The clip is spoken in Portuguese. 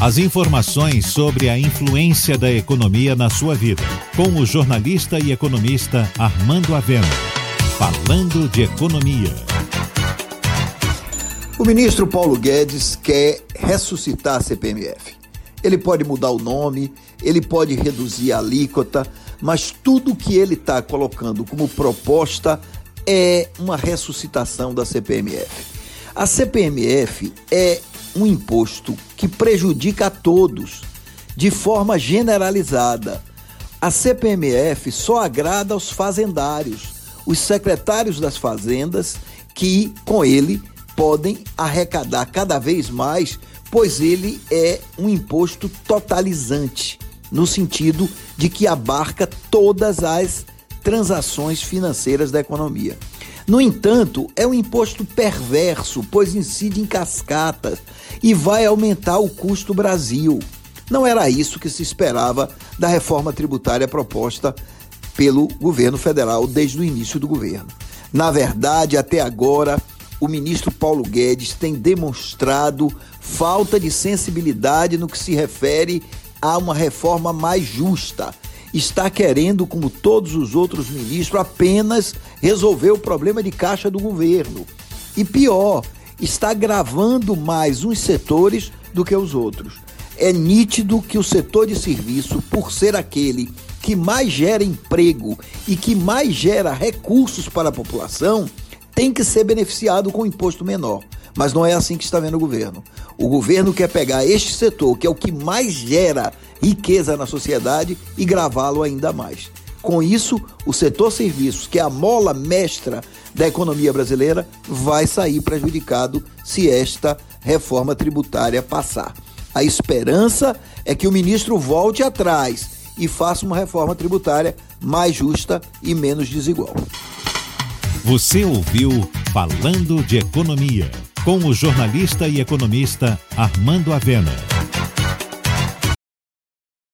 As informações sobre a influência da economia na sua vida, com o jornalista e economista Armando Avena. Falando de economia. O ministro Paulo Guedes quer ressuscitar a CPMF. Ele pode mudar o nome, ele pode reduzir a alíquota, mas tudo que ele está colocando como proposta é uma ressuscitação da CPMF. A CPMF é um imposto que prejudica a todos de forma generalizada. A CPMF só agrada aos fazendários, os secretários das fazendas, que com ele podem arrecadar cada vez mais, pois ele é um imposto totalizante, no sentido de que abarca todas as transações financeiras da economia. No entanto, é um imposto perverso, pois incide em cascatas e vai aumentar o custo Brasil. Não era isso que se esperava da reforma tributária proposta pelo governo federal desde o início do governo. Na verdade, até agora, o ministro Paulo Guedes tem demonstrado falta de sensibilidade no que se refere a uma reforma mais justa está querendo, como todos os outros ministros, apenas resolver o problema de caixa do governo. E pior, está gravando mais uns setores do que os outros. É nítido que o setor de serviço, por ser aquele que mais gera emprego e que mais gera recursos para a população, tem que ser beneficiado com um imposto menor. Mas não é assim que está vendo o governo. O governo quer pegar este setor, que é o que mais gera riqueza na sociedade, e gravá-lo ainda mais. Com isso, o setor serviços, que é a mola mestra da economia brasileira, vai sair prejudicado se esta reforma tributária passar. A esperança é que o ministro volte atrás e faça uma reforma tributária mais justa e menos desigual. Você ouviu Falando de Economia, com o jornalista e economista Armando Avena.